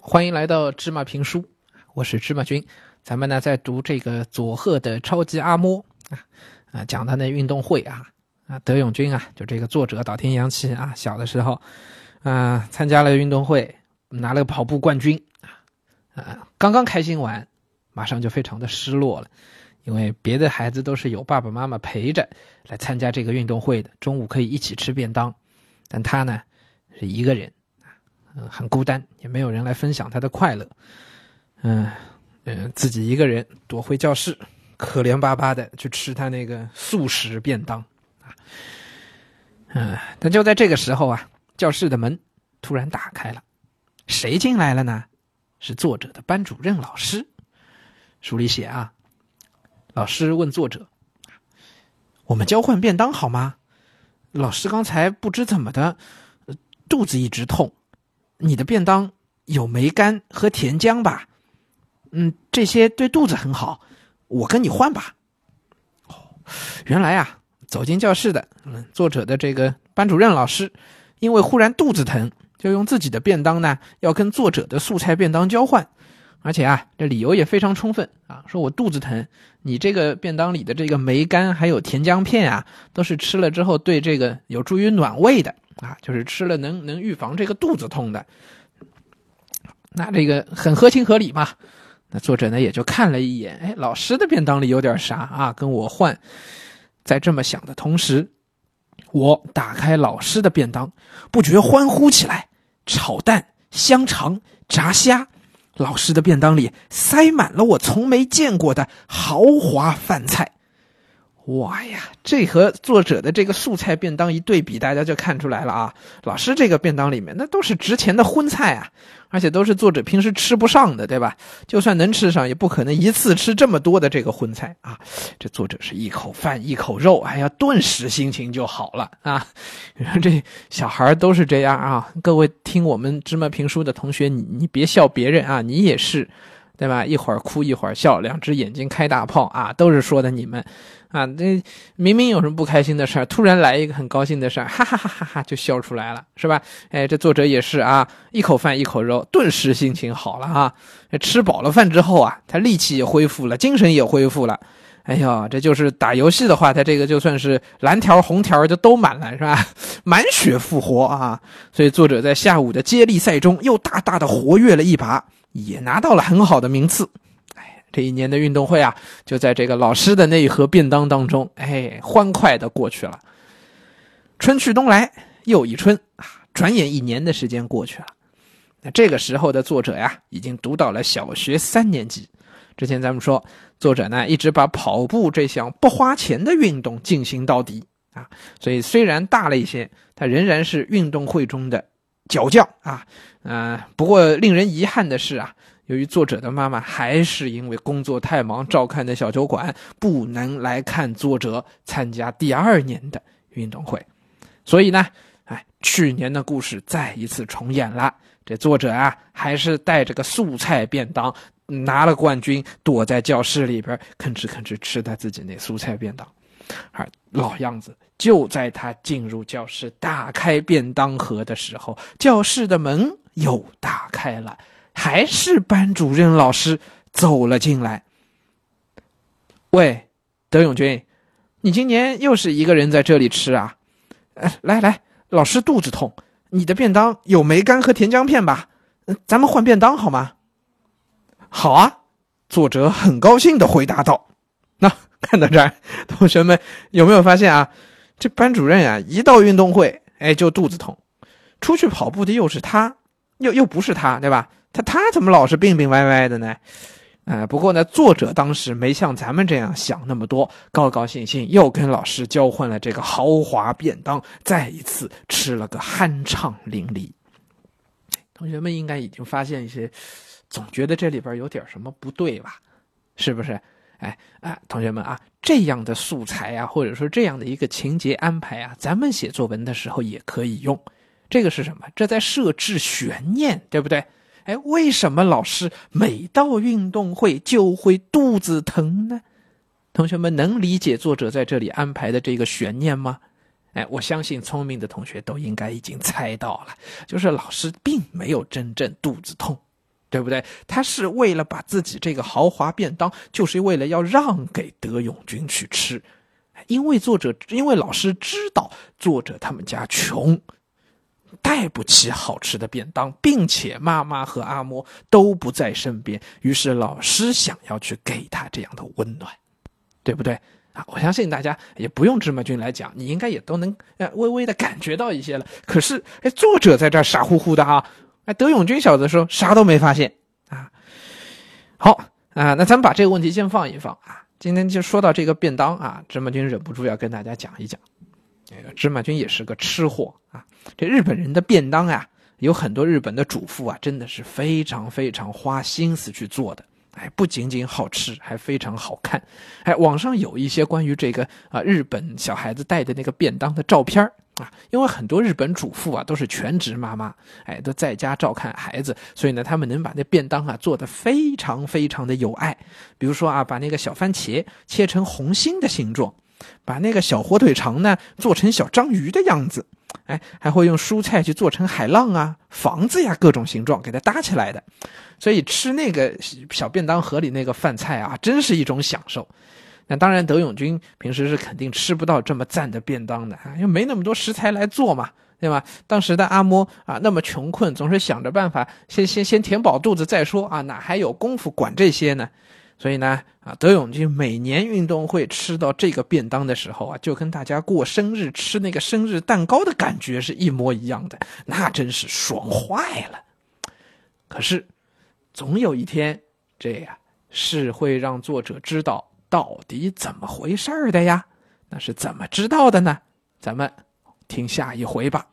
欢迎来到芝麻评书，我是芝麻君。咱们呢在读这个佐贺的超级阿嬷啊啊，讲他那运动会啊啊，德永君啊，就这个作者岛田洋七啊，小的时候啊参加了运动会，拿了个跑步冠军啊啊，刚刚开心完，马上就非常的失落了，因为别的孩子都是有爸爸妈妈陪着来参加这个运动会的，中午可以一起吃便当，但他呢是一个人。嗯，很孤单，也没有人来分享他的快乐。嗯嗯，自己一个人躲回教室，可怜巴巴的去吃他那个素食便当啊。嗯，但就在这个时候啊，教室的门突然打开了，谁进来了呢？是作者的班主任老师。书里写啊，老师问作者：“我们交换便当好吗？”老师刚才不知怎么的，肚子一直痛。你的便当有梅干和甜浆吧？嗯，这些对肚子很好。我跟你换吧。哦，原来啊，走进教室的，嗯，作者的这个班主任老师，因为忽然肚子疼，就用自己的便当呢，要跟作者的素菜便当交换。而且啊，这理由也非常充分啊，说我肚子疼，你这个便当里的这个梅干还有甜浆片啊，都是吃了之后对这个有助于暖胃的。啊，就是吃了能能预防这个肚子痛的，那这个很合情合理嘛。那作者呢也就看了一眼，哎，老师的便当里有点啥啊？跟我换。在这么想的同时，我打开老师的便当，不觉欢呼起来。炒蛋、香肠、炸虾，老师的便当里塞满了我从没见过的豪华饭菜。哇呀，这和作者的这个素菜便当一对比，大家就看出来了啊！老师这个便当里面那都是值钱的荤菜啊，而且都是作者平时吃不上的，对吧？就算能吃上，也不可能一次吃这么多的这个荤菜啊！这作者是一口饭一口肉，哎呀，顿时心情就好了啊！这小孩都是这样啊！各位听我们芝麻评书的同学，你你别笑别人啊，你也是。对吧？一会儿哭一会儿笑，两只眼睛开大炮啊！都是说的你们，啊，这明明有什么不开心的事儿，突然来一个很高兴的事儿，哈哈哈哈哈，就笑出来了，是吧？哎，这作者也是啊，一口饭一口肉，顿时心情好了啊！吃饱了饭之后啊，他力气也恢复了，精神也恢复了。哎呦，这就是打游戏的话，他这个就算是蓝条红条就都满了，是吧？满血复活啊！所以作者在下午的接力赛中又大大的活跃了一把。也拿到了很好的名次，这一年的运动会啊，就在这个老师的那一盒便当当中，哎，欢快的过去了。春去冬来又一春啊，转眼一年的时间过去了。那这个时候的作者呀，已经读到了小学三年级。之前咱们说，作者呢一直把跑步这项不花钱的运动进行到底啊，所以虽然大了一些，他仍然是运动会中的。脚将啊，嗯，不过令人遗憾的是啊，由于作者的妈妈还是因为工作太忙，照看的小酒馆不能来看作者参加第二年的运动会，所以呢，哎，去年的故事再一次重演了。这作者啊，还是带着个素菜便当拿了冠军，躲在教室里边吭哧吭哧吃他自己那素菜便当。而老样子，就在他进入教室、打开便当盒的时候，教室的门又打开了，还是班主任老师走了进来。喂，德永君，你今年又是一个人在这里吃啊？来来，老师肚子痛，你的便当有梅干和甜姜片吧？咱们换便当好吗？好啊，作者很高兴的回答道。那。看到这儿，同学们有没有发现啊？这班主任呀，一到运动会，哎，就肚子痛。出去跑步的又是他，又又不是他，对吧？他他怎么老是病病歪歪的呢？哎，不过呢，作者当时没像咱们这样想那么多，高高兴兴又跟老师交换了这个豪华便当，再一次吃了个酣畅淋漓。同学们应该已经发现一些，总觉得这里边有点什么不对吧？是不是？哎啊，同学们啊，这样的素材啊，或者说这样的一个情节安排啊，咱们写作文的时候也可以用。这个是什么？这在设置悬念，对不对？哎，为什么老师每到运动会就会肚子疼呢？同学们能理解作者在这里安排的这个悬念吗？哎，我相信聪明的同学都应该已经猜到了，就是老师并没有真正肚子痛。对不对？他是为了把自己这个豪华便当，就是为了要让给德永君去吃，因为作者，因为老师知道作者他们家穷，带不起好吃的便当，并且妈妈和阿嬷都不在身边，于是老师想要去给他这样的温暖，对不对？啊，我相信大家也不用芝麻君来讲，你应该也都能呃微微的感觉到一些了。可是，哎，作者在这傻乎乎的啊。哎，德永君小子说啥都没发现啊。好啊，那咱们把这个问题先放一放啊。今天就说到这个便当啊，芝麻君忍不住要跟大家讲一讲。芝麻君也是个吃货啊。这日本人的便当呀，有很多日本的主妇啊，真的是非常非常花心思去做的。哎，不仅仅好吃，还非常好看。哎，网上有一些关于这个啊日本小孩子带的那个便当的照片啊，因为很多日本主妇啊都是全职妈妈，哎，都在家照看孩子，所以呢，他们能把那便当啊做得非常非常的有爱。比如说啊，把那个小番茄切成红心的形状，把那个小火腿肠呢做成小章鱼的样子，哎，还会用蔬菜去做成海浪啊、房子呀各种形状给它搭起来的。所以吃那个小便当盒里那个饭菜啊，真是一种享受。那当然，德永君平时是肯定吃不到这么赞的便当的啊，因为没那么多食材来做嘛，对吧？当时的阿嬷啊，那么穷困，总是想着办法先先先填饱肚子再说啊，哪还有功夫管这些呢？所以呢，啊，德永君每年运动会吃到这个便当的时候啊，就跟大家过生日吃那个生日蛋糕的感觉是一模一样的，那真是爽坏了。可是，总有一天，这呀是会让作者知道。到底怎么回事的呀？那是怎么知道的呢？咱们听下一回吧。